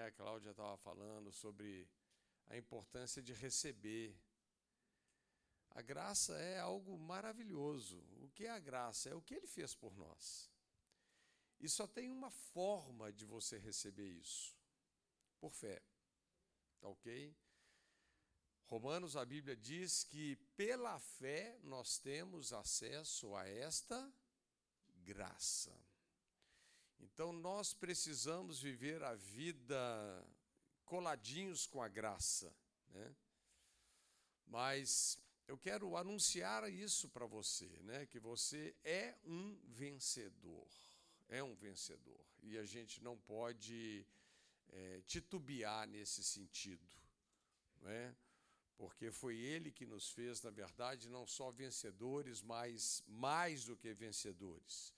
né? A Cláudia estava falando sobre a importância de receber. A graça é algo maravilhoso. O que é a graça? É o que ele fez por nós. E só tem uma forma de você receber isso: por fé. Tá ok? Romanos, a Bíblia diz que pela fé nós temos acesso a esta graça. Então nós precisamos viver a vida coladinhos com a graça, né? Mas eu quero anunciar isso para você, né? Que você é um vencedor, é um vencedor e a gente não pode é, titubear nesse sentido, né? Porque foi Ele que nos fez, na verdade, não só vencedores, mas mais do que vencedores.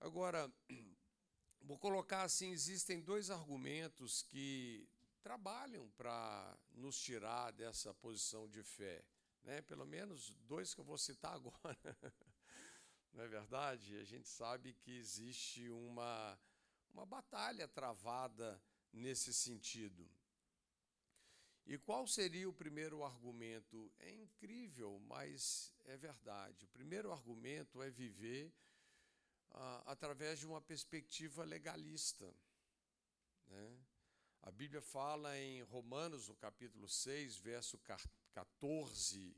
Agora, Vou colocar assim: existem dois argumentos que trabalham para nos tirar dessa posição de fé. Né? Pelo menos dois que eu vou citar agora. Não é verdade? A gente sabe que existe uma, uma batalha travada nesse sentido. E qual seria o primeiro argumento? É incrível, mas é verdade. O primeiro argumento é viver ah, através de uma perspectiva legalista. Né? A Bíblia fala em Romanos, no capítulo 6, verso 14,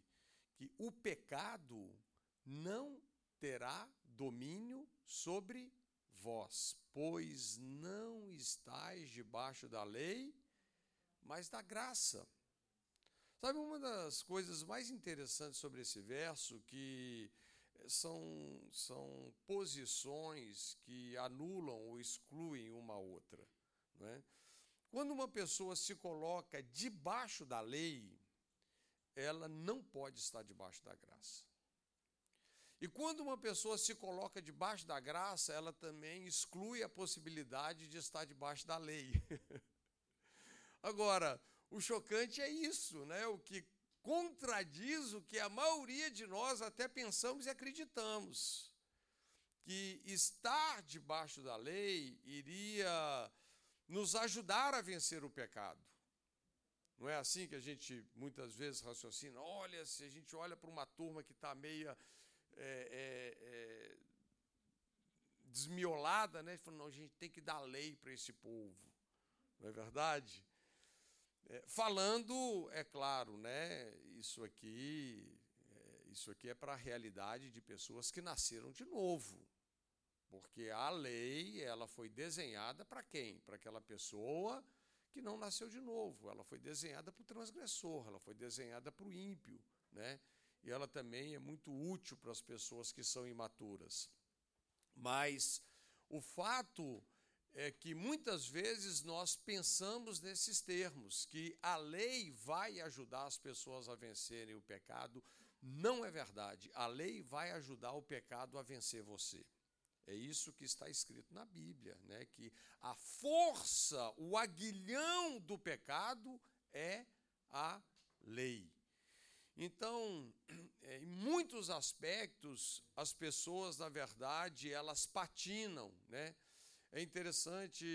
que o pecado não terá domínio sobre vós, pois não estáis debaixo da lei, mas da graça. Sabe uma das coisas mais interessantes sobre esse verso que são, são posições que anulam ou excluem uma outra. Não é? Quando uma pessoa se coloca debaixo da lei, ela não pode estar debaixo da graça. E quando uma pessoa se coloca debaixo da graça, ela também exclui a possibilidade de estar debaixo da lei. Agora, o chocante é isso, né? O que contradiz o que a maioria de nós até pensamos e acreditamos. Que estar debaixo da lei iria nos ajudar a vencer o pecado. Não é assim que a gente muitas vezes raciocina? Olha, se a gente olha para uma turma que está meia é, é, é, desmiolada, né? Fala, não, a gente tem que dar lei para esse povo. Não é verdade? É, falando, é claro, né, isso aqui, é, isso aqui é para a realidade de pessoas que nasceram de novo. Porque a lei, ela foi desenhada para quem? Para aquela pessoa que não nasceu de novo. Ela foi desenhada para o transgressor, ela foi desenhada para o ímpio, né? E ela também é muito útil para as pessoas que são imaturas. Mas o fato é que muitas vezes nós pensamos nesses termos, que a lei vai ajudar as pessoas a vencerem o pecado. Não é verdade. A lei vai ajudar o pecado a vencer você. É isso que está escrito na Bíblia, né? que a força, o aguilhão do pecado é a lei. Então, em muitos aspectos, as pessoas, na verdade, elas patinam, né? É interessante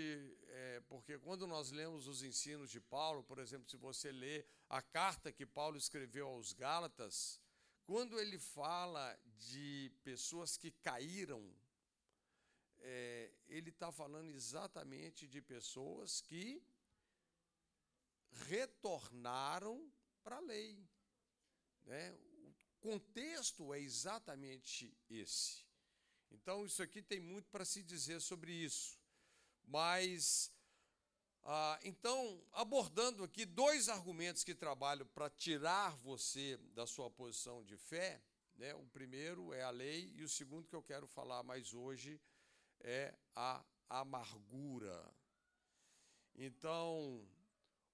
é, porque quando nós lemos os ensinos de Paulo, por exemplo, se você lê a carta que Paulo escreveu aos Gálatas, quando ele fala de pessoas que caíram, é, ele está falando exatamente de pessoas que retornaram para a lei. Né? O contexto é exatamente esse. Então, isso aqui tem muito para se dizer sobre isso. Mas, ah, então, abordando aqui dois argumentos que trabalham para tirar você da sua posição de fé, né? o primeiro é a lei, e o segundo que eu quero falar mais hoje é a amargura. Então,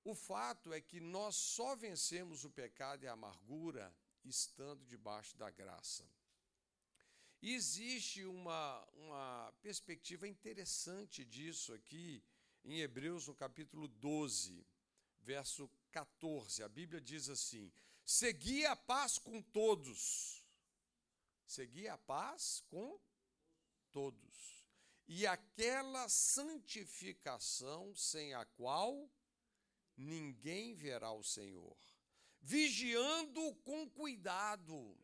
o fato é que nós só vencemos o pecado e a amargura estando debaixo da graça. E existe uma, uma perspectiva interessante disso aqui em Hebreus, no capítulo 12, verso 14. A Bíblia diz assim: Segui a paz com todos. Segui a paz com todos. e aquela santificação sem a qual ninguém verá o Senhor. Vigiando com cuidado.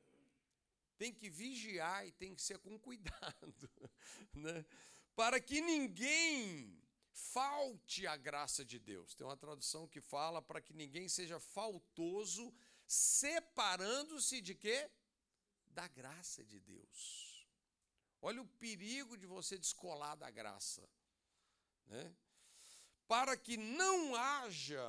Tem que vigiar e tem que ser com cuidado, né? para que ninguém falte a graça de Deus. Tem uma tradução que fala para que ninguém seja faltoso, separando-se de quê? Da graça de Deus. Olha o perigo de você descolar da graça. Né? Para que não haja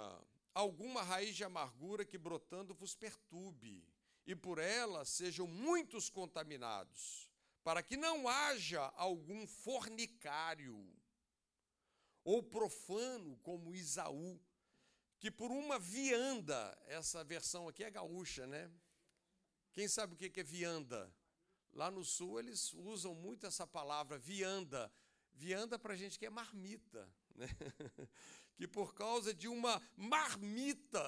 alguma raiz de amargura que brotando vos perturbe, e por ela sejam muitos contaminados, para que não haja algum fornicário ou profano como Isaú, que por uma vianda, essa versão aqui é gaúcha, né? Quem sabe o que é vianda? Lá no sul eles usam muito essa palavra vianda. Vianda para gente que é marmita, né? que por causa de uma marmita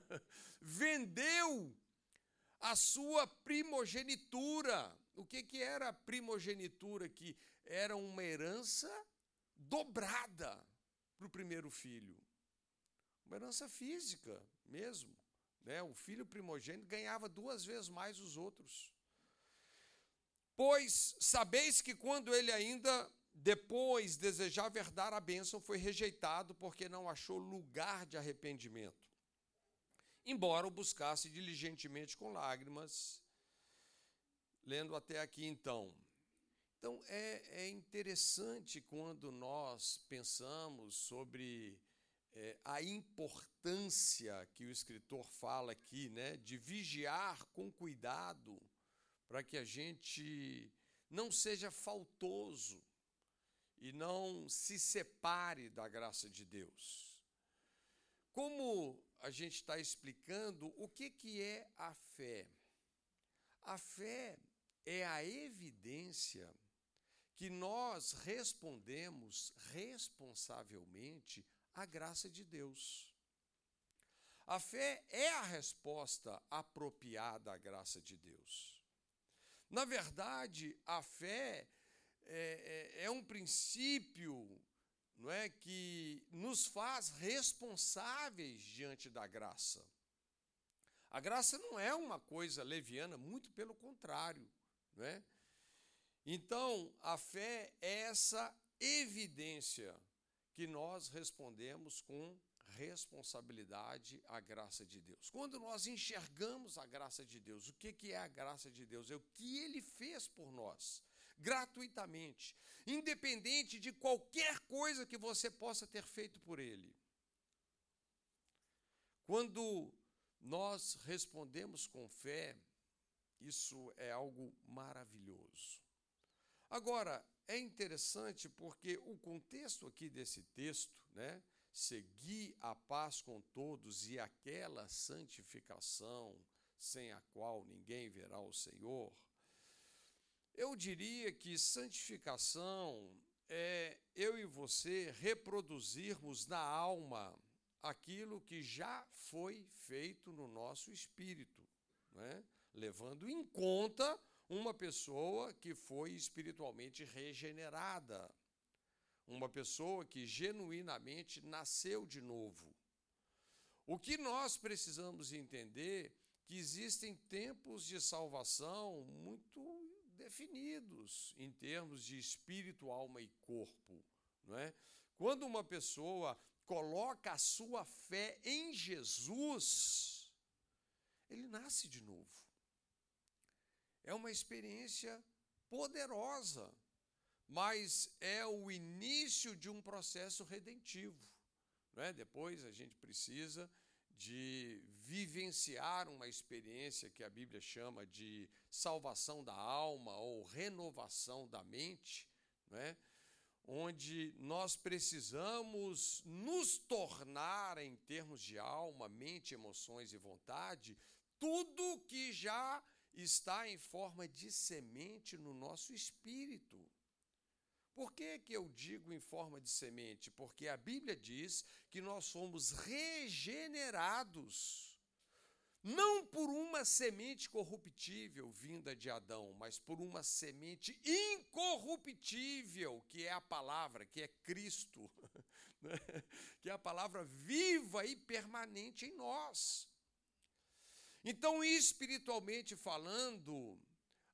vendeu a sua primogenitura. O que, que era a primogenitura aqui? Era uma herança dobrada para o primeiro filho. Uma herança física mesmo. Né? O filho primogênito ganhava duas vezes mais os outros. Pois sabeis que quando ele ainda depois desejava herdar a bênção, foi rejeitado porque não achou lugar de arrependimento. Embora o buscasse diligentemente com lágrimas, lendo até aqui então. Então é, é interessante quando nós pensamos sobre é, a importância que o escritor fala aqui, né, de vigiar com cuidado para que a gente não seja faltoso e não se separe da graça de Deus. Como a gente está explicando, o que, que é a fé? A fé é a evidência que nós respondemos responsavelmente à graça de Deus. A fé é a resposta apropriada à graça de Deus. Na verdade, a fé é, é, é um princípio não é, que nos faz responsáveis diante da graça. A graça não é uma coisa leviana, muito pelo contrário. Não é? Então, a fé é essa evidência que nós respondemos com responsabilidade à graça de Deus. Quando nós enxergamos a graça de Deus, o que é a graça de Deus? É o que Ele fez por nós, gratuitamente, independente de qualquer coisa que você possa ter feito por Ele. Quando nós respondemos com fé, isso é algo maravilhoso. Agora, é interessante porque o contexto aqui desse texto, né? Segui a paz com todos e aquela santificação sem a qual ninguém verá o Senhor. Eu diria que santificação é eu e você reproduzirmos na alma aquilo que já foi feito no nosso espírito, né? levando em conta uma pessoa que foi espiritualmente regenerada, uma pessoa que genuinamente nasceu de novo. O que nós precisamos entender que existem tempos de salvação muito definidos em termos de espírito, alma e corpo, não é? Quando uma pessoa coloca a sua fé em Jesus, ele nasce de novo. É uma experiência poderosa, mas é o início de um processo redentivo. Não é? Depois a gente precisa de vivenciar uma experiência que a Bíblia chama de salvação da alma ou renovação da mente, não é? onde nós precisamos nos tornar, em termos de alma, mente, emoções e vontade, tudo que já está em forma de semente no nosso espírito. Por que, que eu digo em forma de semente? Porque a Bíblia diz que nós somos regenerados. Não por uma semente corruptível vinda de Adão, mas por uma semente incorruptível, que é a palavra, que é Cristo, né? que é a palavra viva e permanente em nós. Então, espiritualmente falando,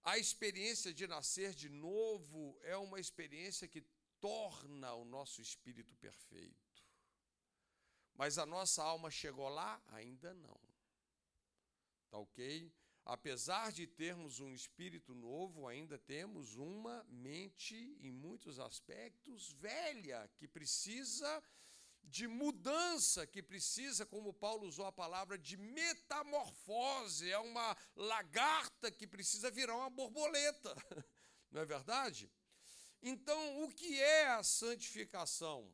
a experiência de nascer de novo é uma experiência que torna o nosso espírito perfeito. Mas a nossa alma chegou lá? Ainda não. Tá ok? Apesar de termos um espírito novo, ainda temos uma mente, em muitos aspectos, velha, que precisa de mudança, que precisa, como Paulo usou a palavra, de metamorfose. É uma lagarta que precisa virar uma borboleta. Não é verdade? Então, o que é a santificação?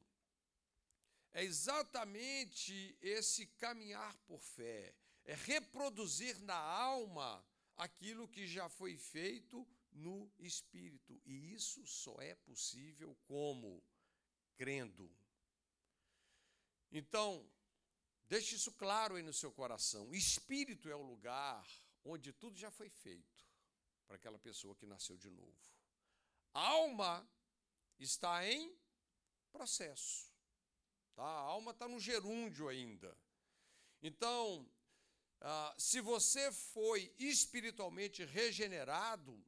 É exatamente esse caminhar por fé, é reproduzir na alma aquilo que já foi feito no espírito. E isso só é possível como? Crendo. Então, deixe isso claro aí no seu coração. Espírito é o lugar onde tudo já foi feito para aquela pessoa que nasceu de novo. Alma está em processo. Tá? A alma está no gerúndio ainda. Então, ah, se você foi espiritualmente regenerado,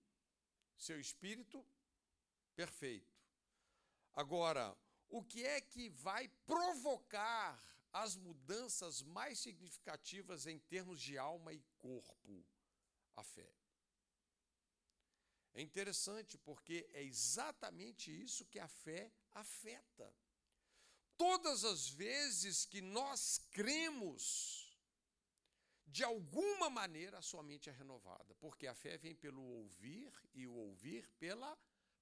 seu espírito, perfeito. Agora, o que é que vai provocar as mudanças mais significativas em termos de alma e corpo? A fé. É interessante porque é exatamente isso que a fé afeta. Todas as vezes que nós cremos, de alguma maneira a sua mente é renovada, porque a fé vem pelo ouvir e o ouvir pela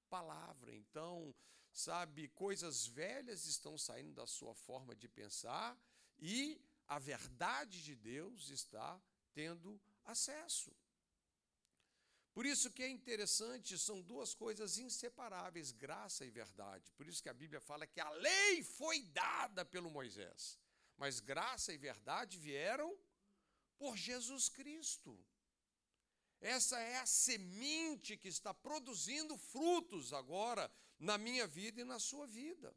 palavra. Então, sabe, coisas velhas estão saindo da sua forma de pensar e a verdade de Deus está tendo acesso. Por isso que é interessante, são duas coisas inseparáveis, graça e verdade. Por isso que a Bíblia fala que a lei foi dada pelo Moisés, mas graça e verdade vieram por Jesus Cristo. Essa é a semente que está produzindo frutos agora na minha vida e na sua vida.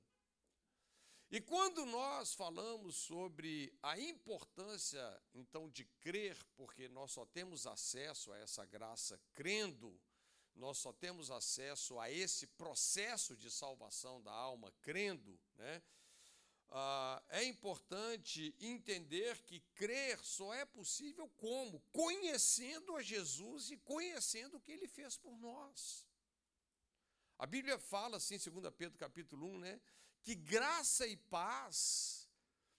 E quando nós falamos sobre a importância, então, de crer, porque nós só temos acesso a essa graça crendo, nós só temos acesso a esse processo de salvação da alma crendo, né? Ah, é importante entender que crer só é possível como? Conhecendo a Jesus e conhecendo o que ele fez por nós. A Bíblia fala assim, 2 Pedro capítulo 1, né? Que graça e paz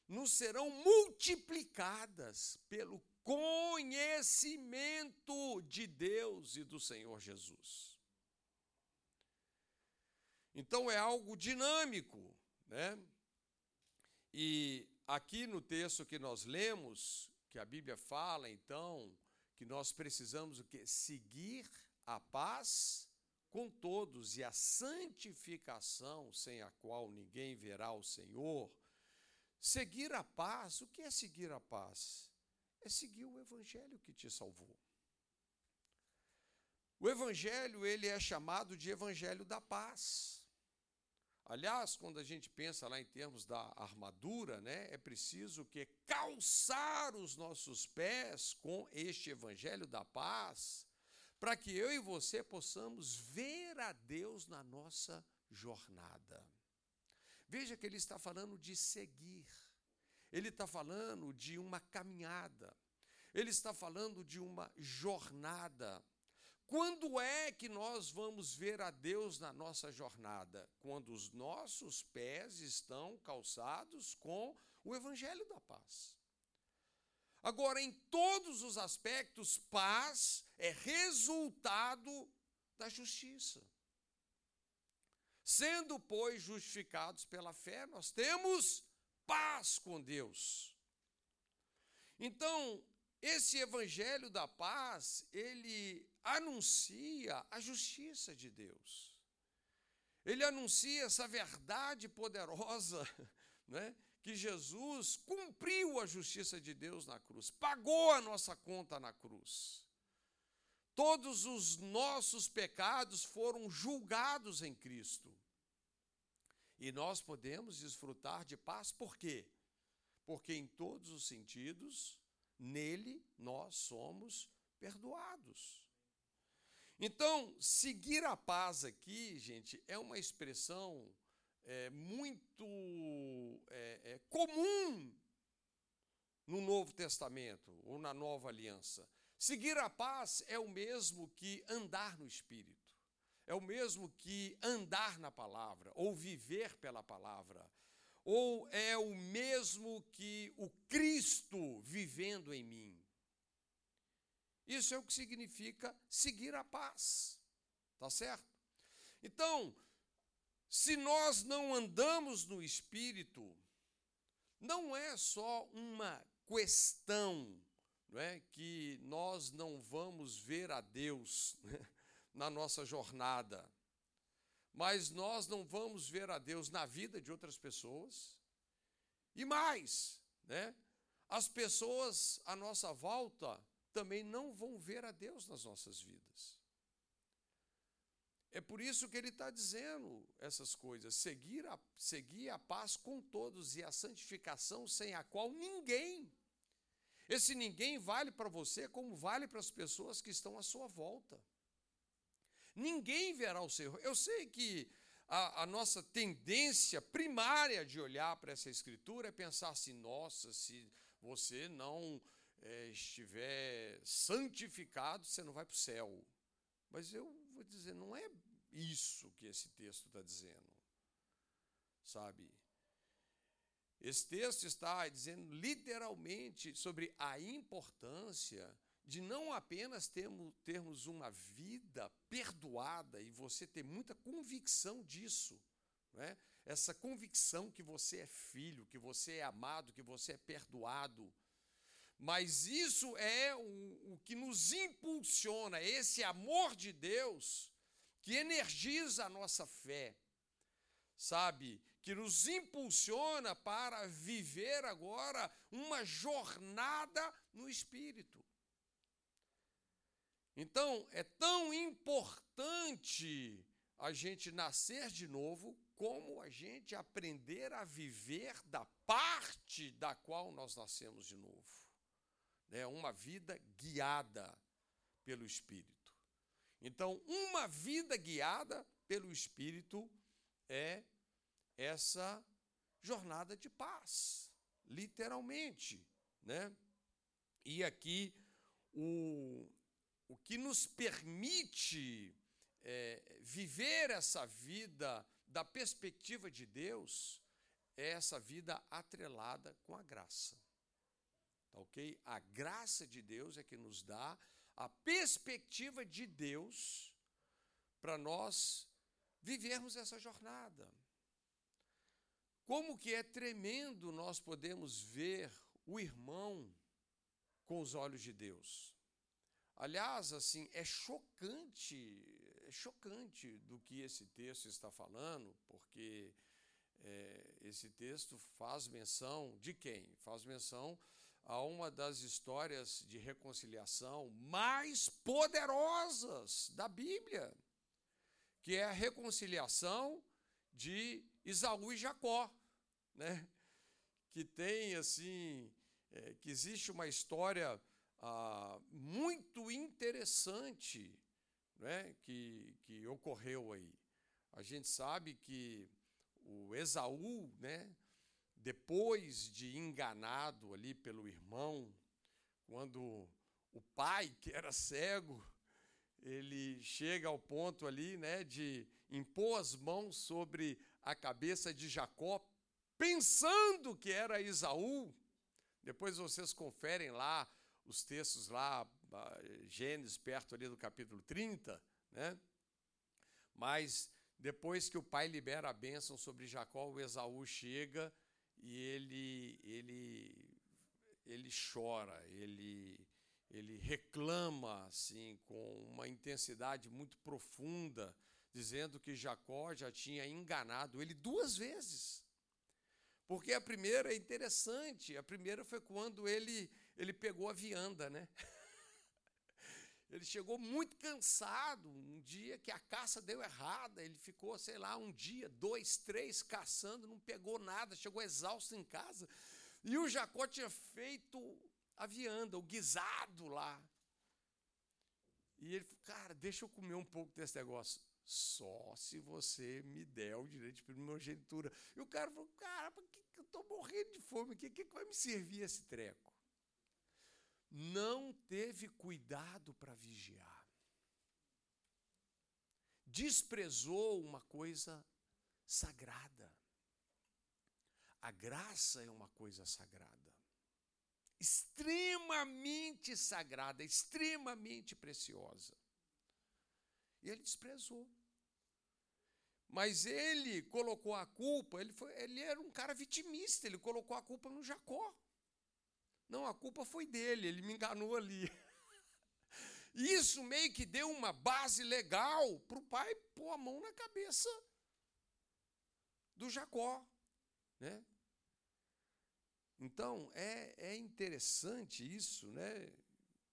nos serão multiplicadas pelo conhecimento de Deus e do Senhor Jesus. Então é algo dinâmico, né? E aqui no texto que nós lemos, que a Bíblia fala, então, que nós precisamos o quê? Seguir a paz com todos e a santificação, sem a qual ninguém verá o Senhor. Seguir a paz, o que é seguir a paz? É seguir o evangelho que te salvou. O evangelho, ele é chamado de evangelho da paz. Aliás, quando a gente pensa lá em termos da armadura, né, é preciso que calçar os nossos pés com este evangelho da paz, para que eu e você possamos ver a Deus na nossa jornada. Veja que ele está falando de seguir. Ele está falando de uma caminhada. Ele está falando de uma jornada. Quando é que nós vamos ver a Deus na nossa jornada? Quando os nossos pés estão calçados com o Evangelho da paz. Agora, em todos os aspectos, paz é resultado da justiça. Sendo, pois, justificados pela fé, nós temos paz com Deus. Então, esse evangelho da paz, ele anuncia a justiça de Deus. Ele anuncia essa verdade poderosa, né, que Jesus cumpriu a justiça de Deus na cruz, pagou a nossa conta na cruz. Todos os nossos pecados foram julgados em Cristo. E nós podemos desfrutar de paz, por quê? Porque em todos os sentidos, nele nós somos perdoados. Então, seguir a paz aqui, gente, é uma expressão é, muito é, é, comum no Novo Testamento ou na Nova Aliança. Seguir a paz é o mesmo que andar no Espírito, é o mesmo que andar na palavra, ou viver pela palavra, ou é o mesmo que o Cristo vivendo em mim. Isso é o que significa seguir a paz, tá certo? Então, se nós não andamos no Espírito, não é só uma questão não é, que nós não vamos ver a Deus né, na nossa jornada, mas nós não vamos ver a Deus na vida de outras pessoas, e mais, né, as pessoas à nossa volta também não vão ver a Deus nas nossas vidas. É por isso que ele está dizendo essas coisas: seguir a, seguir a paz com todos e a santificação sem a qual ninguém. Esse ninguém vale para você como vale para as pessoas que estão à sua volta. Ninguém verá o Senhor. Eu sei que a, a, nossa tendência primária de olhar para essa escritura é pensar assim: nossa, se você não é, estiver santificado, você não vai para o céu. Mas eu vou dizer, não é isso que esse texto está dizendo. Sabe? Esse texto está dizendo literalmente sobre a importância de não apenas termos, termos uma vida perdoada e você ter muita convicção disso, né? essa convicção que você é filho, que você é amado, que você é perdoado. Mas isso é o, o que nos impulsiona, esse amor de Deus que energiza a nossa fé, sabe? Que nos impulsiona para viver agora uma jornada no Espírito. Então, é tão importante a gente nascer de novo como a gente aprender a viver da parte da qual nós nascemos de novo. É uma vida guiada pelo Espírito. Então, uma vida guiada pelo Espírito é essa jornada de paz, literalmente, né? E aqui o, o que nos permite é, viver essa vida da perspectiva de Deus é essa vida atrelada com a graça. Ok? A graça de Deus é que nos dá a perspectiva de Deus para nós vivermos essa jornada. Como que é tremendo nós podemos ver o irmão com os olhos de Deus. Aliás, assim, é chocante, é chocante do que esse texto está falando, porque é, esse texto faz menção de quem? Faz menção a uma das histórias de reconciliação mais poderosas da Bíblia, que é a reconciliação de Isaú e Jacó, né? Que tem assim, é, que existe uma história ah, muito interessante, né? Que que ocorreu aí. A gente sabe que o Esaú, né? Depois de enganado ali pelo irmão, quando o pai, que era cego, ele chega ao ponto ali, né, de impor as mãos sobre a cabeça de Jacó, pensando que era Isaú. Depois vocês conferem lá os textos lá, Gênesis, perto ali do capítulo 30, né? Mas depois que o pai libera a bênção sobre Jacó, o Esaú chega e ele ele ele chora, ele ele reclama assim com uma intensidade muito profunda, dizendo que Jacó já tinha enganado ele duas vezes. Porque a primeira é interessante. A primeira foi quando ele, ele pegou a vianda, né? Ele chegou muito cansado. Um dia que a caça deu errada, ele ficou, sei lá, um dia, dois, três caçando, não pegou nada, chegou exausto em casa. E o Jacó tinha feito a vianda, o guisado lá. E ele falou, cara, deixa eu comer um pouco desse negócio. Só se você me der o direito de primogenitura. E o cara falou, cara, que eu estou morrendo de fome? O que, que vai me servir esse treco? Não teve cuidado para vigiar. Desprezou uma coisa sagrada. A graça é uma coisa sagrada extremamente sagrada, extremamente preciosa. E ele desprezou. Mas ele colocou a culpa, ele, foi, ele era um cara vitimista, ele colocou a culpa no Jacó. Não, a culpa foi dele, ele me enganou ali. Isso meio que deu uma base legal para o pai pôr a mão na cabeça do Jacó. Né? Então, é, é interessante isso, né?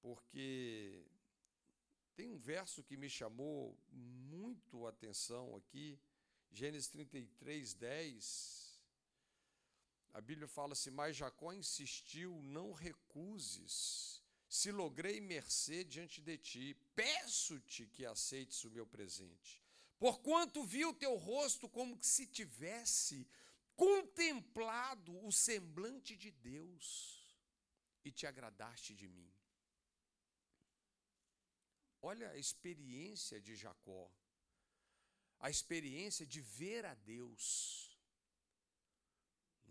Porque tem um verso que me chamou muito a atenção aqui, Gênesis 33, 10. A Bíblia fala assim: Mas Jacó insistiu, não recuses, se logrei mercê diante de ti, peço-te que aceites o meu presente. Porquanto vi o teu rosto como que se tivesse contemplado o semblante de Deus e te agradaste de mim. Olha a experiência de Jacó, a experiência de ver a Deus.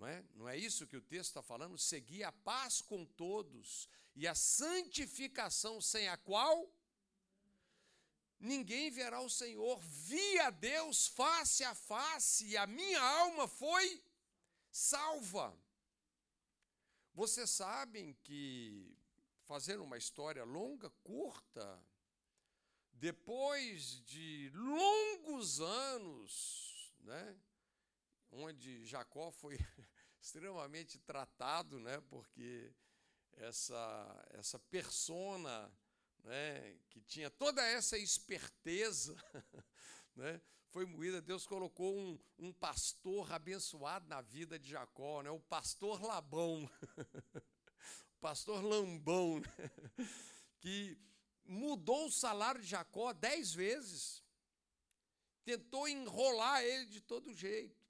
Não é? Não é isso que o texto está falando? Seguir a paz com todos e a santificação sem a qual ninguém verá o Senhor. Vi a Deus face a face e a minha alma foi salva. Vocês sabem que, fazendo uma história longa, curta, depois de longos anos, né, onde Jacó foi extremamente tratado, né, porque essa, essa persona né, que tinha toda essa esperteza, né, foi moída. Deus colocou um, um pastor abençoado na vida de Jacó, né, o pastor Labão, o pastor Lambão, né, que mudou o salário de Jacó dez vezes, tentou enrolar ele de todo jeito.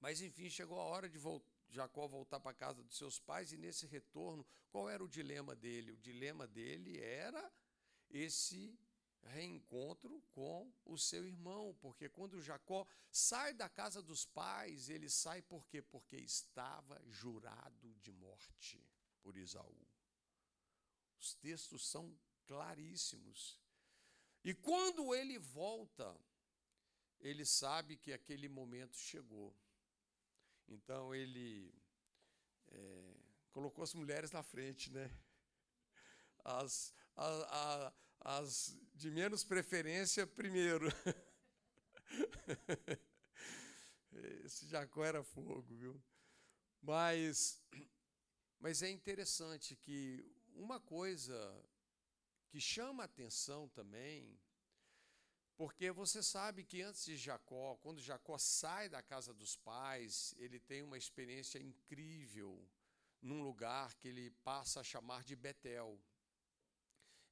Mas enfim, chegou a hora de Jacó voltar para a casa dos seus pais, e nesse retorno, qual era o dilema dele? O dilema dele era esse reencontro com o seu irmão, porque quando Jacó sai da casa dos pais, ele sai por quê? Porque estava jurado de morte por Isaú. Os textos são claríssimos. E quando ele volta, ele sabe que aquele momento chegou. Então ele é, colocou as mulheres na frente, né? As, a, a, as de menos preferência primeiro. Esse Jacó era fogo, viu? Mas, mas é interessante que uma coisa que chama atenção também porque você sabe que antes de Jacó, quando Jacó sai da casa dos pais, ele tem uma experiência incrível num lugar que ele passa a chamar de Betel.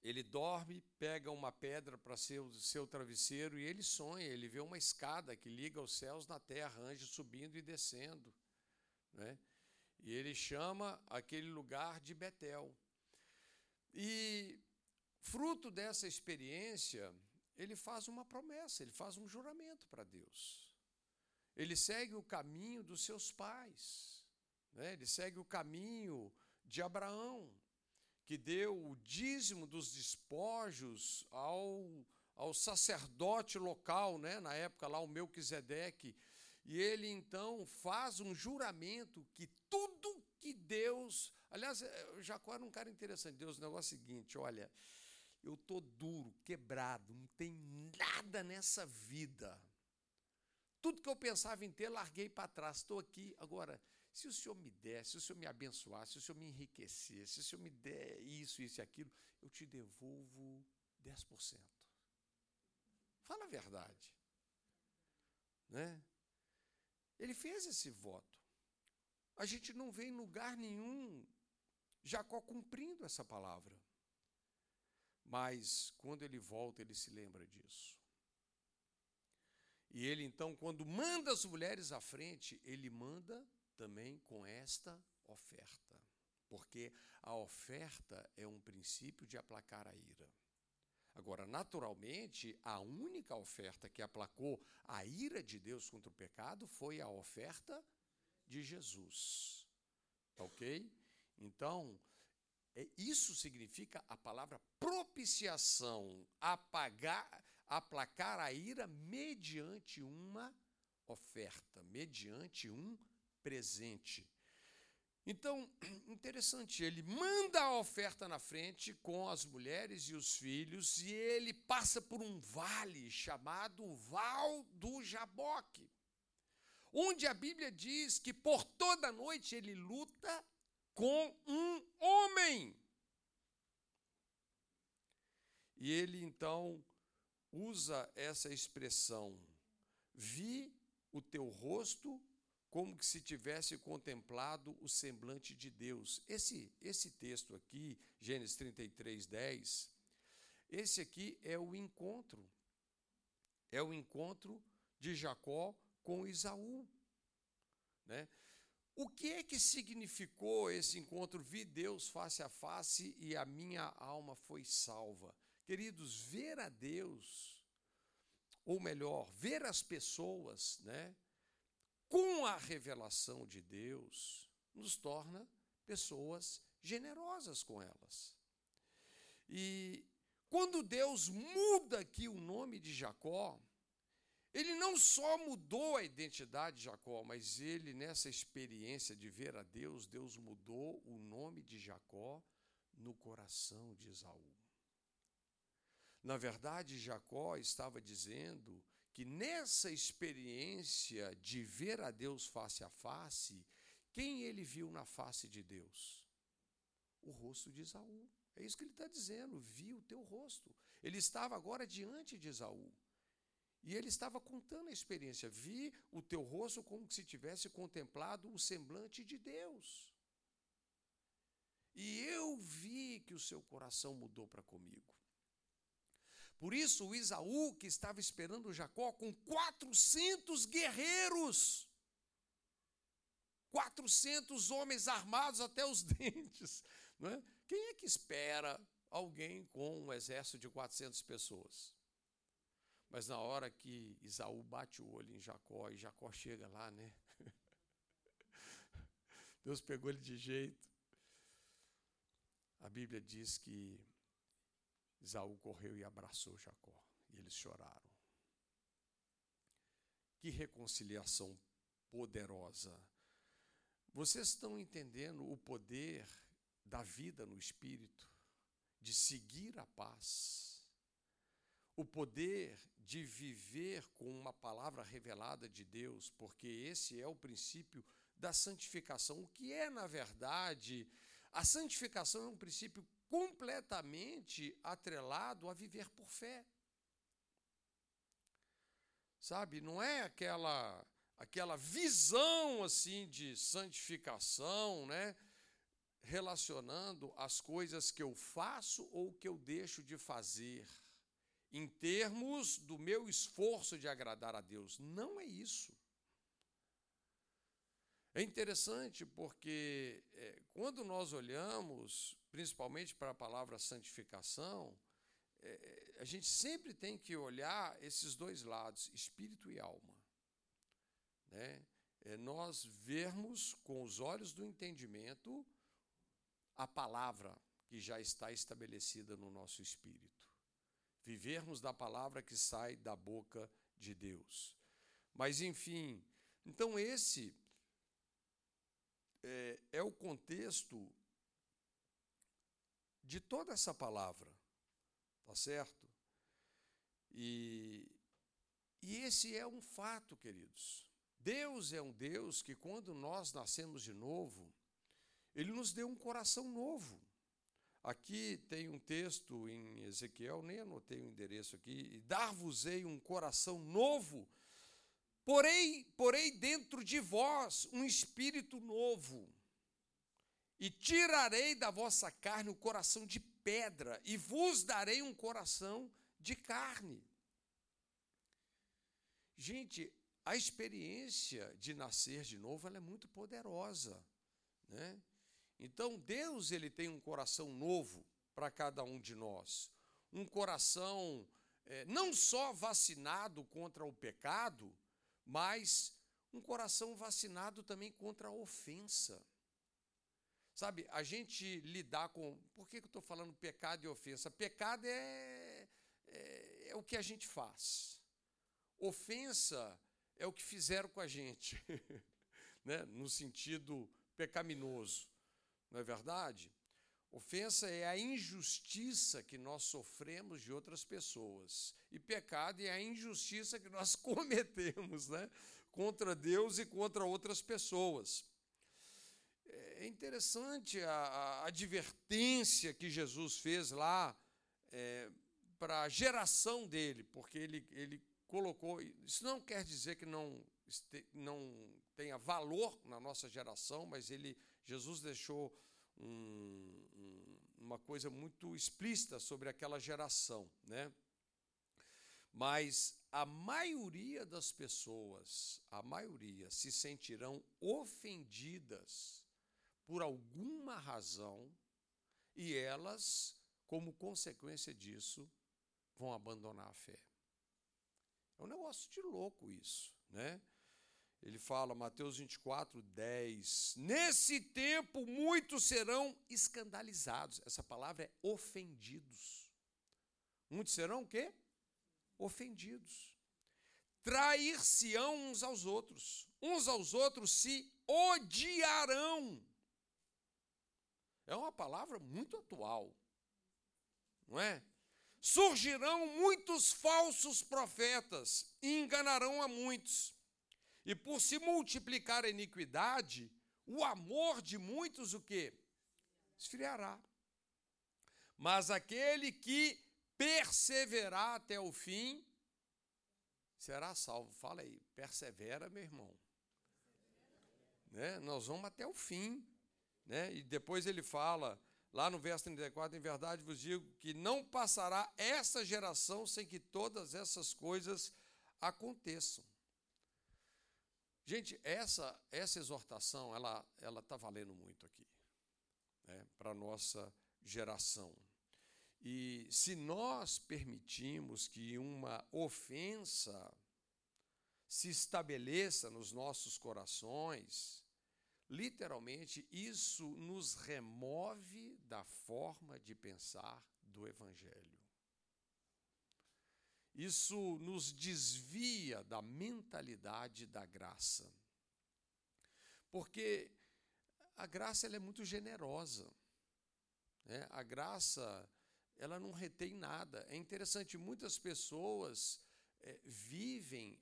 Ele dorme, pega uma pedra para ser o seu travesseiro e ele sonha, ele vê uma escada que liga os céus na terra, anjos subindo e descendo. Né? E ele chama aquele lugar de Betel. E fruto dessa experiência, ele faz uma promessa, ele faz um juramento para Deus. Ele segue o caminho dos seus pais, né? ele segue o caminho de Abraão, que deu o dízimo dos despojos ao, ao sacerdote local, né? na época lá, o Melquisedeque. E ele então faz um juramento que tudo que Deus. Aliás, eh, Jacó era um cara interessante. Deus, o negócio é o seguinte: olha, eu estou duro, quebrado, não tem nada nessa vida. Tudo que eu pensava em ter, larguei para trás. Estou aqui. Agora, se o Senhor me der, se o Senhor me abençoar, se o Senhor me enriquecer, se o Senhor me der isso, isso e aquilo, eu te devolvo 10%. Fala a verdade. Né? Ele fez esse voto. A gente não vê em lugar nenhum Jacó cumprindo essa palavra. Mas quando ele volta, ele se lembra disso. E ele então, quando manda as mulheres à frente, ele manda também com esta oferta. Porque a oferta é um princípio de aplacar a ira. Agora, naturalmente, a única oferta que aplacou a ira de Deus contra o pecado foi a oferta de Jesus. Ok? Então, isso significa a palavra propiciação, apagar, aplacar a ira mediante uma oferta, mediante um presente. Então, interessante, ele manda a oferta na frente com as mulheres e os filhos, e ele passa por um vale chamado Val do Jaboque, onde a Bíblia diz que por toda noite ele luta com um homem. E ele então usa essa expressão: vi o teu rosto como que se tivesse contemplado o semblante de Deus. Esse esse texto aqui, Gênesis 33, 10, esse aqui é o encontro. É o encontro de Jacó com Isaú. Né? O que é que significou esse encontro? Vi Deus face a face e a minha alma foi salva. Queridos, ver a Deus, ou melhor, ver as pessoas, né, com a revelação de Deus, nos torna pessoas generosas com elas. E quando Deus muda aqui o nome de Jacó, ele não só mudou a identidade de Jacó, mas ele, nessa experiência de ver a Deus, Deus mudou o nome de Jacó no coração de Esaú. Na verdade, Jacó estava dizendo que nessa experiência de ver a Deus face a face, quem ele viu na face de Deus? O rosto de Esaú. É isso que ele está dizendo, viu o teu rosto. Ele estava agora diante de Esaú. E ele estava contando a experiência. Vi o teu rosto como se tivesse contemplado o semblante de Deus. E eu vi que o seu coração mudou para comigo. Por isso, o Isaú, que estava esperando Jacó com 400 guerreiros, 400 homens armados até os dentes. Não é? Quem é que espera alguém com um exército de 400 pessoas? Mas na hora que Isaú bate o olho em Jacó e Jacó chega lá, né? Deus pegou ele de jeito. A Bíblia diz que Isaú correu e abraçou Jacó, e eles choraram. Que reconciliação poderosa. Vocês estão entendendo o poder da vida no espírito, de seguir a paz, o poder de viver com uma palavra revelada de Deus, porque esse é o princípio da santificação. O que é, na verdade, a santificação é um princípio completamente atrelado a viver por fé. Sabe, não é aquela aquela visão assim de santificação, né? Relacionando as coisas que eu faço ou que eu deixo de fazer em termos do meu esforço de agradar a Deus. Não é isso. É interessante porque é, quando nós olhamos, principalmente para a palavra santificação, é, a gente sempre tem que olhar esses dois lados, espírito e alma. Né? É nós vermos com os olhos do entendimento a palavra que já está estabelecida no nosso espírito vivermos da palavra que sai da boca de Deus. Mas, enfim, então esse é, é o contexto de toda essa palavra, tá certo? E, E esse é um fato, queridos. Deus é um Deus que, quando nós nascemos de novo, Ele nos deu um coração novo. Aqui tem um texto em Ezequiel, nem anotei o endereço aqui, dar-vos-ei um coração novo, porém, porém dentro de vós um espírito novo, e tirarei da vossa carne o coração de pedra, e vos darei um coração de carne. Gente, a experiência de nascer de novo é muito poderosa, né? Então Deus ele tem um coração novo para cada um de nós, um coração é, não só vacinado contra o pecado, mas um coração vacinado também contra a ofensa. Sabe, a gente lidar com. Por que, eu estou falando pecado e ofensa? Pecado é, é, é o que a gente faz. Ofensa é o que fizeram com a gente, né? no sentido pecaminoso. Não é verdade? Ofensa é a injustiça que nós sofremos de outras pessoas. E pecado é a injustiça que nós cometemos né? contra Deus e contra outras pessoas. É interessante a, a advertência que Jesus fez lá é, para a geração dele, porque ele, ele colocou. Isso não quer dizer que não, não tenha valor na nossa geração, mas ele, Jesus deixou um, um, uma coisa muito explícita sobre aquela geração, né? Mas a maioria das pessoas, a maioria, se sentirão ofendidas por alguma razão e elas, como consequência disso, vão abandonar a fé. É um negócio de louco isso, né? Ele fala, Mateus 24, 10. Nesse tempo muitos serão escandalizados. Essa palavra é ofendidos. Muitos serão o quê? Ofendidos. Trair-se-ão uns aos outros. Uns aos outros se odiarão. É uma palavra muito atual. Não é? Surgirão muitos falsos profetas e enganarão a muitos. E por se multiplicar a iniquidade, o amor de muitos o quê? Esfriará. Mas aquele que perseverar até o fim será salvo. Fala aí, persevera, meu irmão. Né? Nós vamos até o fim. Né? E depois ele fala, lá no verso 34, em verdade vos digo que não passará essa geração sem que todas essas coisas aconteçam. Gente, essa, essa exortação, ela ela está valendo muito aqui, né, para a nossa geração. E se nós permitimos que uma ofensa se estabeleça nos nossos corações, literalmente isso nos remove da forma de pensar do Evangelho. Isso nos desvia da mentalidade da graça. Porque a graça ela é muito generosa. Né? A graça ela não retém nada. É interessante, muitas pessoas é, vivem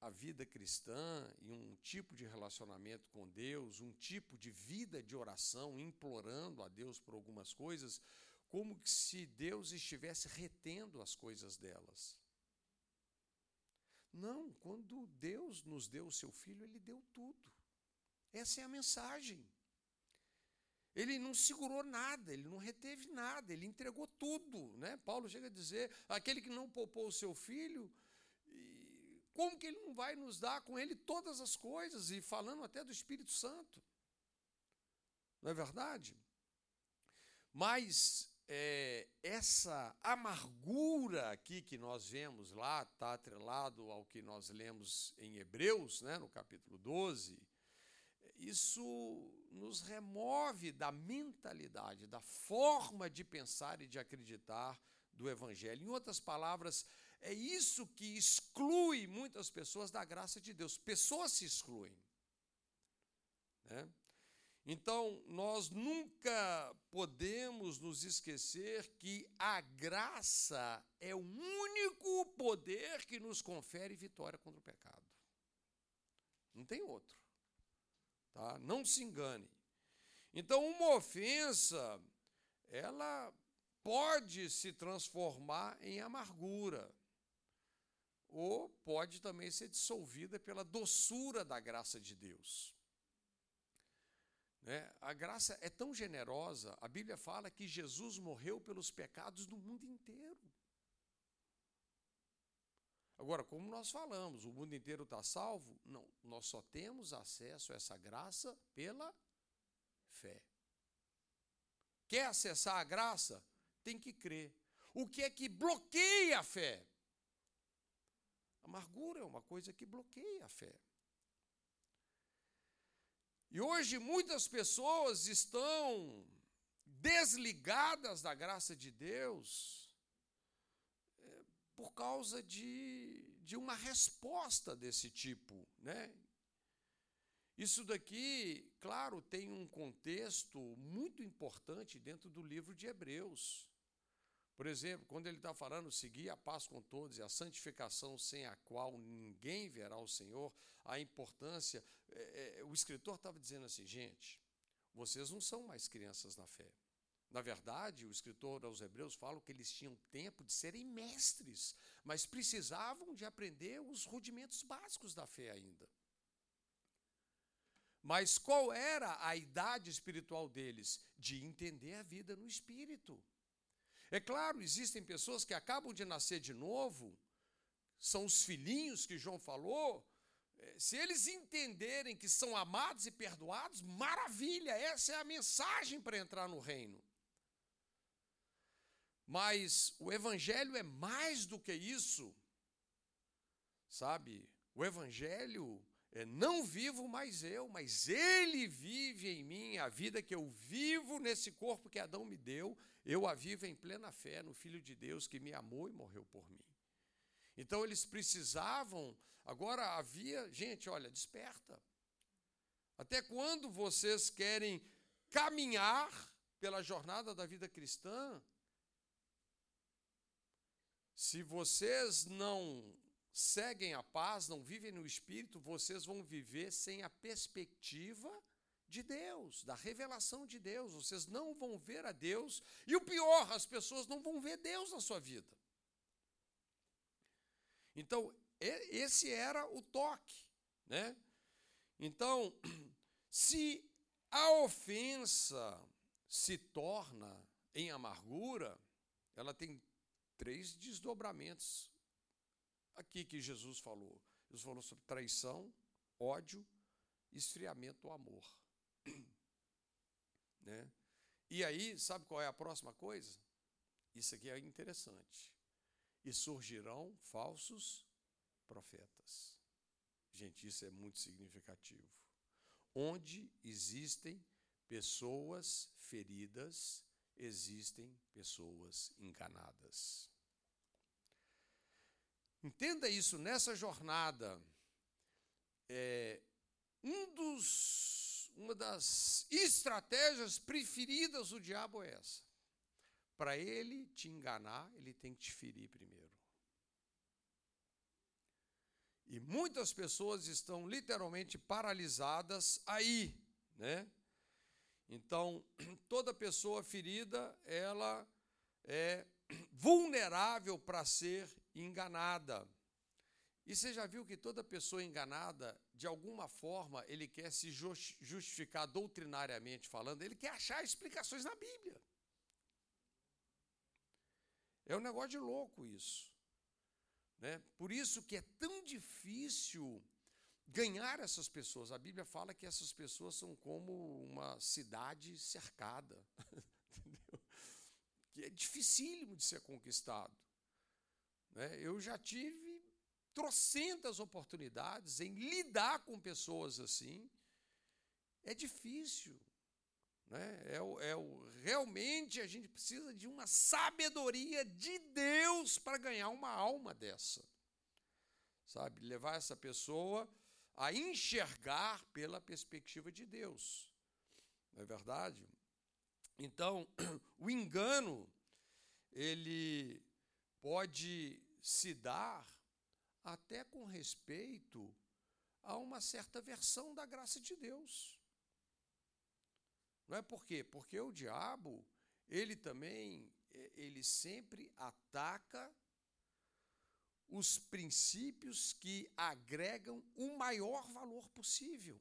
a vida cristã e um tipo de relacionamento com Deus, um tipo de vida de oração, implorando a Deus por algumas coisas, como se Deus estivesse retendo as coisas delas. Não, quando Deus nos deu o seu filho, ele deu tudo. Essa é a mensagem. Ele não segurou nada, ele não reteve nada, ele entregou tudo. Né? Paulo chega a dizer: aquele que não poupou o seu filho, como que ele não vai nos dar com ele todas as coisas? E falando até do Espírito Santo. Não é verdade? Mas é, essa amargura aqui que nós vemos lá, está atrelado ao que nós lemos em Hebreus, né, no capítulo 12, isso nos remove da mentalidade, da forma de pensar e de acreditar do Evangelho. Em outras palavras, é isso que exclui muitas pessoas da graça de Deus. Pessoas se excluem. Né? Então, nós nunca podemos nos esquecer que a graça é o único poder que nos confere vitória contra o pecado. Não tem outro. Tá? Não se engane. Então, uma ofensa, ela pode se transformar em amargura, ou pode também ser dissolvida pela doçura da graça de Deus. Né? A graça é tão generosa, a Bíblia fala que Jesus morreu pelos pecados do mundo inteiro. Agora, como nós falamos, o mundo inteiro está salvo? Não, nós só temos acesso a essa graça pela fé. Quer acessar a graça? Tem que crer. O que é que bloqueia a fé? Amargura é uma coisa que bloqueia a fé. E hoje muitas pessoas estão desligadas da graça de Deus é, por causa de, de uma resposta desse tipo, né? Isso daqui, claro, tem um contexto muito importante dentro do livro de Hebreus. Por exemplo, quando ele está falando seguir a paz com todos e a santificação sem a qual ninguém verá o Senhor, a importância. É, é, o escritor estava dizendo assim, gente, vocês não são mais crianças na fé. Na verdade, o escritor aos Hebreus fala que eles tinham tempo de serem mestres, mas precisavam de aprender os rudimentos básicos da fé ainda. Mas qual era a idade espiritual deles? De entender a vida no espírito. É claro, existem pessoas que acabam de nascer de novo, são os filhinhos que João falou. É, se eles entenderem que são amados e perdoados, maravilha, essa é a mensagem para entrar no reino. Mas o Evangelho é mais do que isso, sabe? O Evangelho não vivo mais eu, mas Ele vive em mim, a vida que eu vivo nesse corpo que Adão me deu, eu a vivo em plena fé no Filho de Deus que me amou e morreu por mim. Então eles precisavam, agora havia, gente, olha, desperta. Até quando vocês querem caminhar pela jornada da vida cristã? Se vocês não seguem a paz, não vivem no espírito, vocês vão viver sem a perspectiva de Deus, da revelação de Deus. Vocês não vão ver a Deus, e o pior, as pessoas não vão ver Deus na sua vida. Então, esse era o toque, né? Então, se a ofensa se torna em amargura, ela tem três desdobramentos aqui que Jesus falou. Jesus falou sobre traição, ódio, esfriamento do amor. Né? E aí, sabe qual é a próxima coisa? Isso aqui é interessante. E surgirão falsos profetas. Gente, isso é muito significativo. Onde existem pessoas feridas, existem pessoas enganadas. Entenda isso nessa jornada. É, um dos uma das estratégias preferidas do diabo é essa. Para ele te enganar, ele tem que te ferir primeiro. E muitas pessoas estão literalmente paralisadas aí, né? Então, toda pessoa ferida, ela é vulnerável para ser enganada. E você já viu que toda pessoa enganada, de alguma forma, ele quer se justificar doutrinariamente falando, ele quer achar explicações na Bíblia. É um negócio de louco isso. Né? Por isso que é tão difícil ganhar essas pessoas. A Bíblia fala que essas pessoas são como uma cidade cercada. Entendeu? Que é dificílimo de ser conquistado. Né? Eu já tive trocentas oportunidades em lidar com pessoas assim. É difícil. Né? É, o, é o, realmente a gente precisa de uma sabedoria de Deus para ganhar uma alma dessa. Sabe? Levar essa pessoa a enxergar pela perspectiva de Deus. não é verdade? Então, o engano, ele pode se dar até com respeito a uma certa versão da graça de Deus. Não é por quê? Porque o diabo, ele também, ele sempre ataca os princípios que agregam o maior valor possível.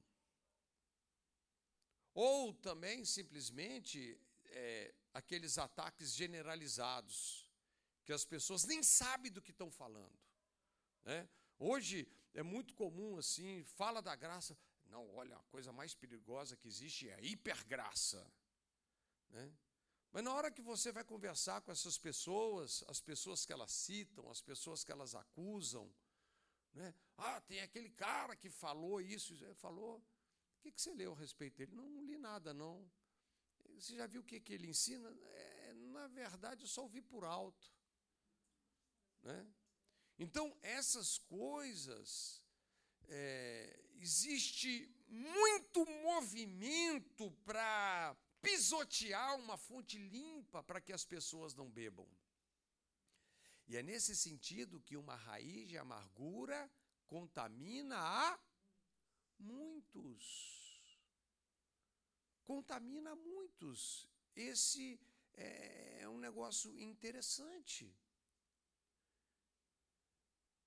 Ou também, simplesmente, é, aqueles ataques generalizados, que as pessoas nem sabem do que estão falando. Né? Hoje é muito comum assim, fala da graça. Não, olha, a coisa mais perigosa que existe é a hipergraça. Né? Mas na hora que você vai conversar com essas pessoas, as pessoas que elas citam, as pessoas que elas acusam, né? ah, tem aquele cara que falou isso, falou. O que, você leu a respeito dele? Não, não li nada, não. Você já viu o que, que ele ensina? É, na verdade, eu só ouvi por alto. Né? Então, essas coisas, é, existe muito movimento para pisotear uma fonte limpa para que as pessoas não bebam. E é nesse sentido que uma raiz de amargura contamina a muitos. Contamina muitos. Esse é um negócio interessante.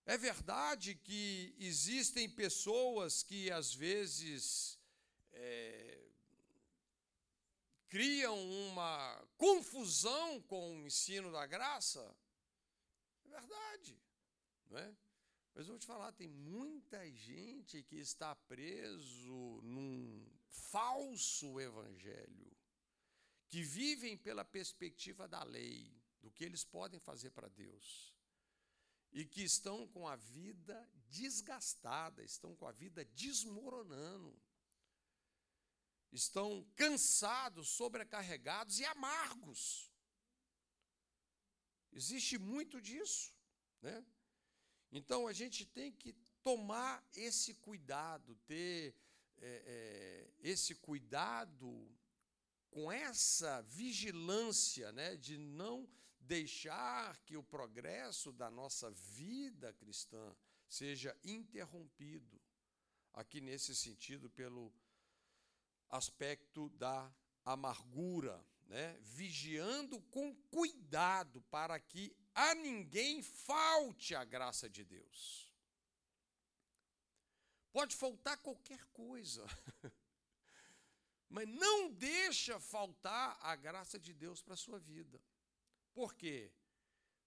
É verdade que existem pessoas que às vezes é, criam uma confusão com o ensino da graça? É verdade, não é? Mas eu vou te falar, tem muita gente que está preso num falso evangelho, que vivem pela perspectiva da lei, do que eles podem fazer para Deus e que estão com a vida desgastada, estão com a vida desmoronando, estão cansados, sobrecarregados e amargos. Existe muito disso, né? Então a gente tem que tomar esse cuidado, ter é, é, esse cuidado com essa vigilância, né, de não deixar que o progresso da nossa vida cristã seja interrompido, aqui nesse sentido, pelo aspecto da amargura, né? vigiando com cuidado para que a ninguém falte a graça de Deus. Pode faltar qualquer coisa, mas não deixa faltar a graça de Deus para a sua vida. Por quê?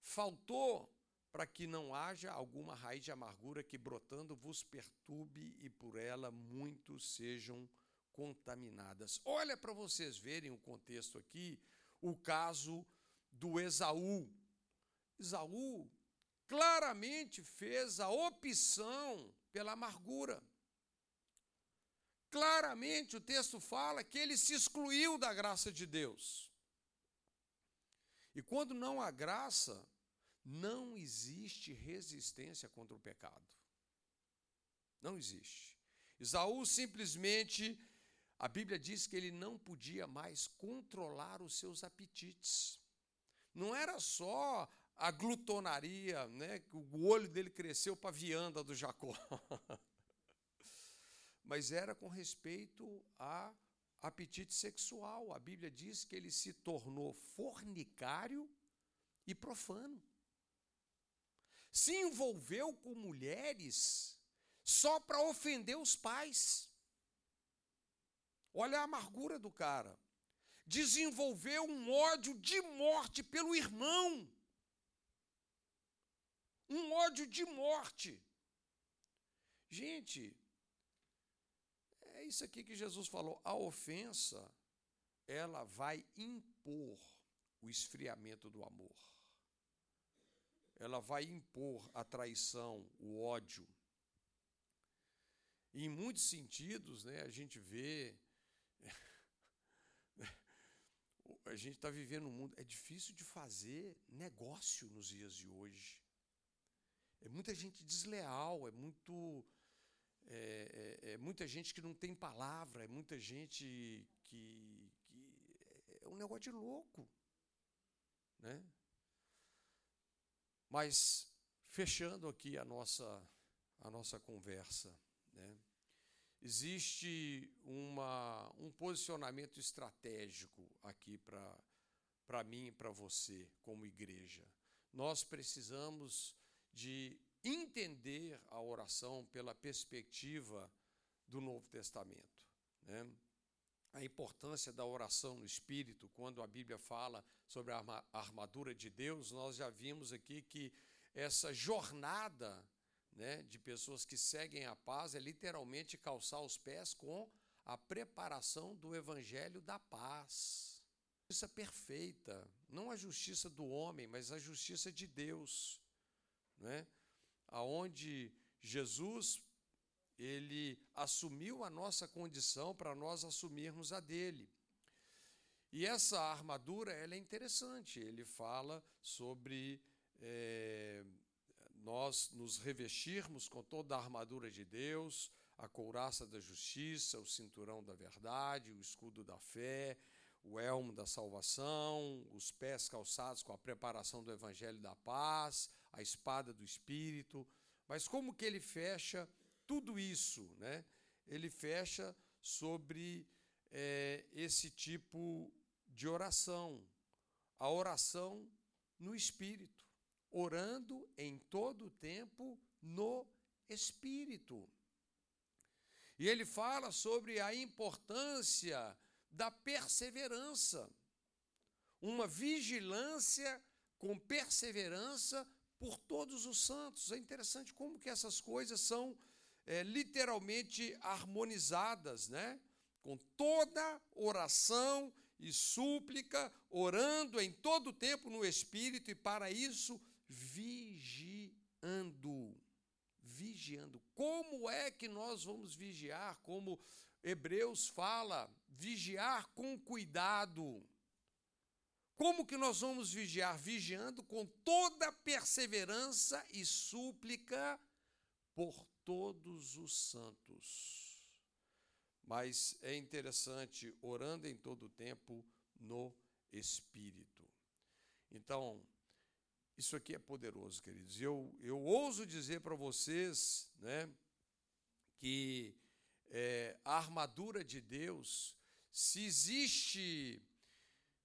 Faltou para que não haja alguma raiz de amargura que brotando vos perturbe e por ela muitos sejam contaminadas. Olha para vocês verem o contexto aqui, o caso do Esaú. Esaú claramente fez a opção pela amargura. Claramente o texto fala que ele se excluiu da graça de Deus. E quando não há graça, não existe resistência contra o pecado. Não existe. Isaú simplesmente, a Bíblia diz que ele não podia mais controlar os seus apetites. Não era só a glutonaria, né? o olho dele cresceu para a vianda do Jacó. Mas era com respeito a apetite sexual. A Bíblia diz que ele se tornou fornicário e profano. Se envolveu com mulheres só para ofender os pais. Olha a amargura do cara. Desenvolveu um ódio de morte pelo irmão. Um ódio de morte. Gente, isso aqui que Jesus falou. A ofensa, ela vai impor o esfriamento do amor. Ela vai impor a traição, o ódio. E em muitos sentidos, né, a gente vê. a gente está vivendo um mundo. É difícil de fazer negócio nos dias de hoje. É muita gente desleal, é muito é, é, é, muita gente que não tem palavra, é muita gente que, que é um negócio de louco. Né? Mas, fechando aqui a nossa, a nossa conversa, né? existe uma, um posicionamento estratégico aqui para mim e para você, como igreja. Nós precisamos de entender a oração pela perspectiva do Novo Testamento. Né? A importância da oração no Espírito, quando a Bíblia fala sobre a armadura de Deus, nós já vimos aqui que essa jornada né, de pessoas que seguem a paz é literalmente calçar os pés com a preparação do Evangelho da paz. Justiça perfeita, não a justiça do homem, mas a justiça de Deus, né? Aonde Jesus ele assumiu a nossa condição para nós assumirmos a dele. E essa armadura ela é interessante. Ele fala sobre é, nós nos revestirmos com toda a armadura de Deus, a couraça da justiça, o cinturão da verdade, o escudo da fé, o elmo da salvação, os pés calçados com a preparação do evangelho da paz, a espada do espírito. Mas como que ele fecha tudo isso, né? Ele fecha sobre é, esse tipo de oração, a oração no Espírito, orando em todo o tempo no Espírito. E ele fala sobre a importância da perseverança, uma vigilância com perseverança por todos os santos. É interessante como que essas coisas são é, literalmente harmonizadas, né? com toda oração e súplica, orando em todo o tempo no Espírito, e para isso vigiando. Vigiando. Como é que nós vamos vigiar? Como Hebreus fala, vigiar com cuidado. Como que nós vamos vigiar? Vigiando com toda perseverança e súplica por todos os santos. Mas é interessante, orando em todo o tempo no Espírito. Então, isso aqui é poderoso, queridos. Eu, eu ouso dizer para vocês né, que é, a armadura de Deus, se existe,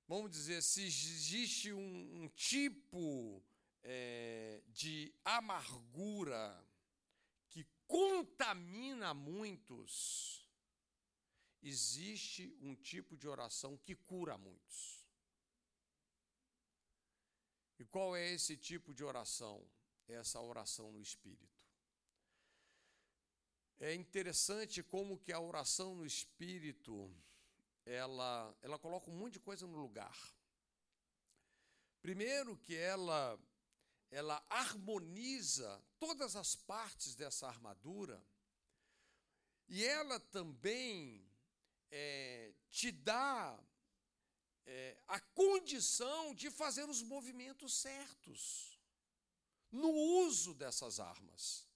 vamos dizer, se existe um, um tipo é, de amargura contamina muitos, existe um tipo de oração que cura muitos. E qual é esse tipo de oração? É essa oração no Espírito. É interessante como que a oração no Espírito, ela, ela coloca um monte de coisa no lugar. Primeiro que ela ela harmoniza todas as partes dessa armadura e ela também é, te dá é, a condição de fazer os movimentos certos no uso dessas armas.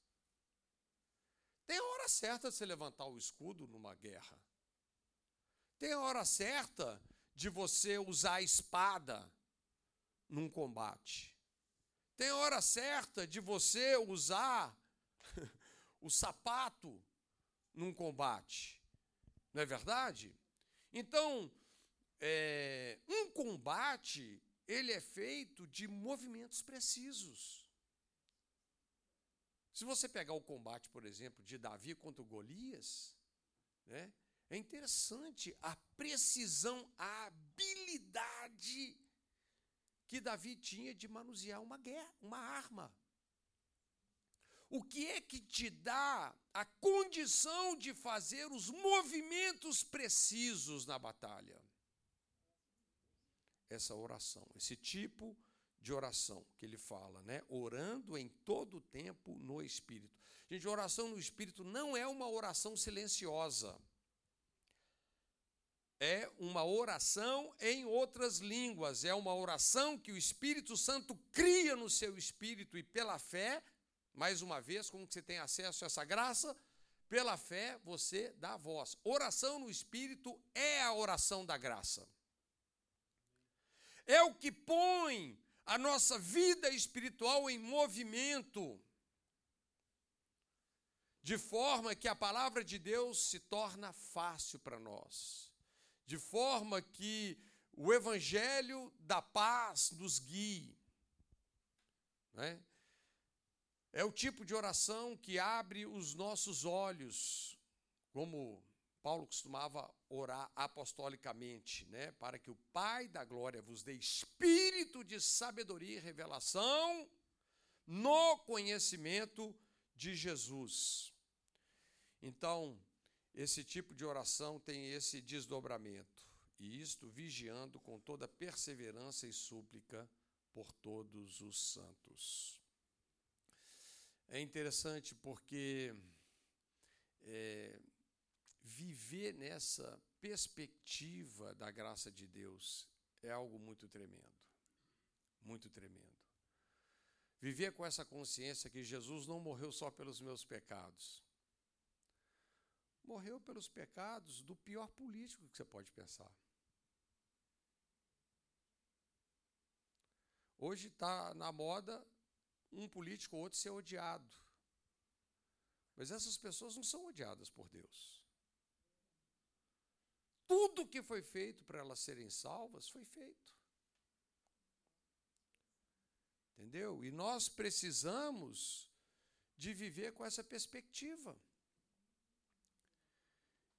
Tem a hora certa de você levantar o escudo numa guerra. Tem a hora certa de você usar a espada num combate. Tem hora certa de você usar o sapato num combate. Não é verdade? Então, é, um combate, ele é feito de movimentos precisos. Se você pegar o combate, por exemplo, de Davi contra Golias, né, é interessante a precisão, a habilidade que Davi tinha de manusear uma guerra, uma arma. O que é que te dá a condição de fazer os movimentos precisos na batalha? Essa oração, esse tipo de oração que ele fala, né? Orando em todo o tempo no Espírito. Gente, oração no Espírito não é uma oração silenciosa é uma oração em outras línguas, é uma oração que o Espírito Santo cria no seu espírito e pela fé, mais uma vez, como você tem acesso a essa graça? pela fé você dá voz. Oração no Espírito é a oração da graça. É o que põe a nossa vida espiritual em movimento, de forma que a palavra de Deus se torna fácil para nós, de forma que o evangelho da paz nos guie. Né? É o tipo de oração que abre os nossos olhos, como Paulo costumava orar apostolicamente, né, para que o Pai da glória vos dê espírito de sabedoria e revelação no conhecimento de Jesus. Então, esse tipo de oração tem esse desdobramento, e isto vigiando com toda perseverança e súplica por todos os santos. É interessante porque é, viver nessa perspectiva da graça de Deus é algo muito tremendo. Muito tremendo. Viver com essa consciência que Jesus não morreu só pelos meus pecados. Morreu pelos pecados do pior político que você pode pensar. Hoje está na moda um político ou outro ser odiado. Mas essas pessoas não são odiadas por Deus. Tudo que foi feito para elas serem salvas foi feito. Entendeu? E nós precisamos de viver com essa perspectiva.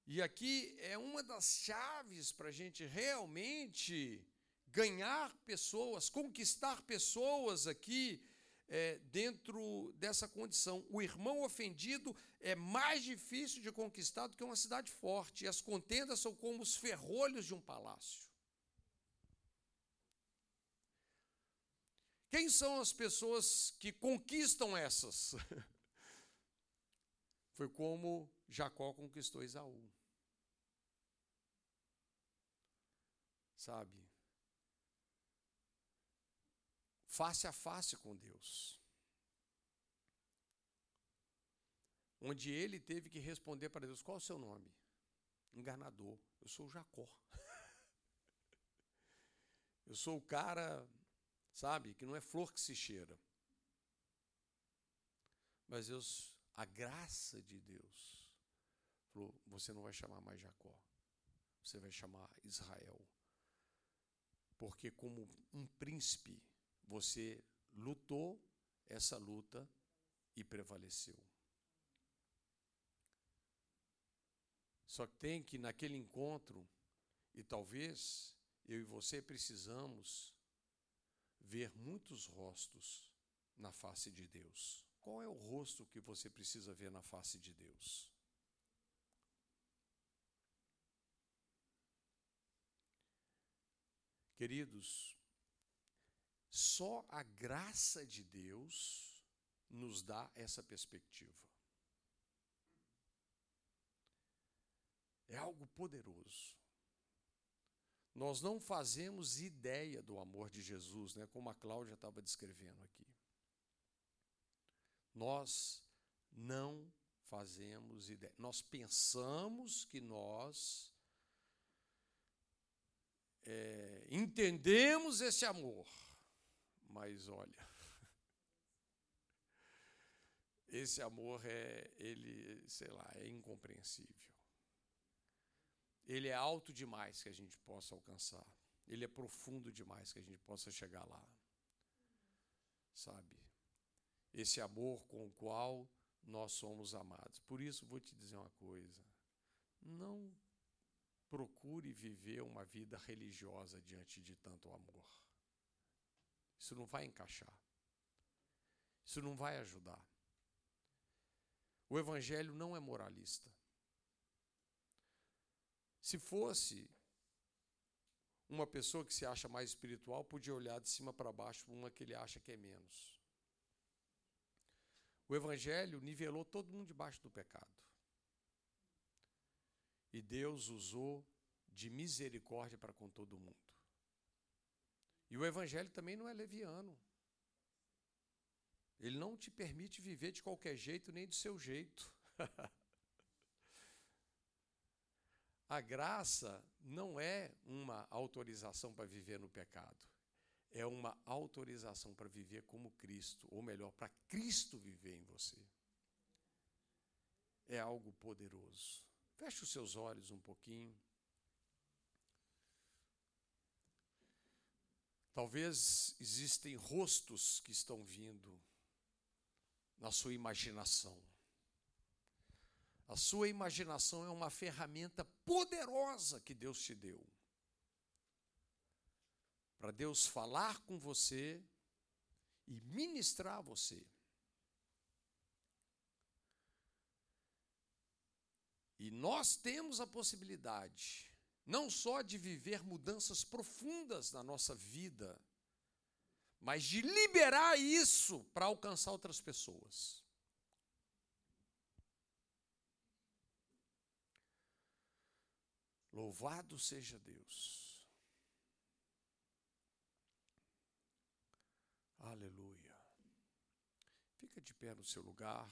E aqui é uma das chaves para a gente realmente ganhar pessoas, conquistar pessoas aqui é, dentro dessa condição. O irmão ofendido é mais difícil de conquistar do que uma cidade forte, e as contendas são como os ferrolhos de um palácio. Quem são as pessoas que conquistam essas? Foi como Jacó conquistou Esaú. Sabe? Face a face com Deus. Onde ele teve que responder para Deus: qual o seu nome? Enganador. Eu sou Jacó. Eu sou o cara, sabe, que não é flor que se cheira. Mas Deus, a graça de Deus, falou: você não vai chamar mais Jacó, você vai chamar Israel. Porque, como um príncipe, você lutou essa luta e prevaleceu. Só que tem que naquele encontro, e talvez eu e você precisamos ver muitos rostos na face de Deus. Qual é o rosto que você precisa ver na face de Deus? Queridos, só a graça de Deus nos dá essa perspectiva. É algo poderoso. Nós não fazemos ideia do amor de Jesus, né, como a Cláudia estava descrevendo aqui. Nós não fazemos ideia. Nós pensamos que nós é, entendemos esse amor mas olha, esse amor é, ele, sei lá, é incompreensível. Ele é alto demais que a gente possa alcançar. Ele é profundo demais que a gente possa chegar lá. Sabe? Esse amor com o qual nós somos amados. Por isso, vou te dizer uma coisa: não procure viver uma vida religiosa diante de tanto amor. Isso não vai encaixar. Isso não vai ajudar. O Evangelho não é moralista. Se fosse uma pessoa que se acha mais espiritual, podia olhar de cima para baixo para uma que ele acha que é menos. O Evangelho nivelou todo mundo debaixo do pecado. E Deus usou de misericórdia para com todo mundo. E o Evangelho também não é leviano. Ele não te permite viver de qualquer jeito, nem do seu jeito. A graça não é uma autorização para viver no pecado. É uma autorização para viver como Cristo, ou melhor, para Cristo viver em você. É algo poderoso. Feche os seus olhos um pouquinho. Talvez existem rostos que estão vindo na sua imaginação. A sua imaginação é uma ferramenta poderosa que Deus te deu. Para Deus falar com você e ministrar você. E nós temos a possibilidade, não só de viver mudanças profundas na nossa vida, mas de liberar isso para alcançar outras pessoas. Louvado seja Deus. Aleluia. Fica de pé no seu lugar.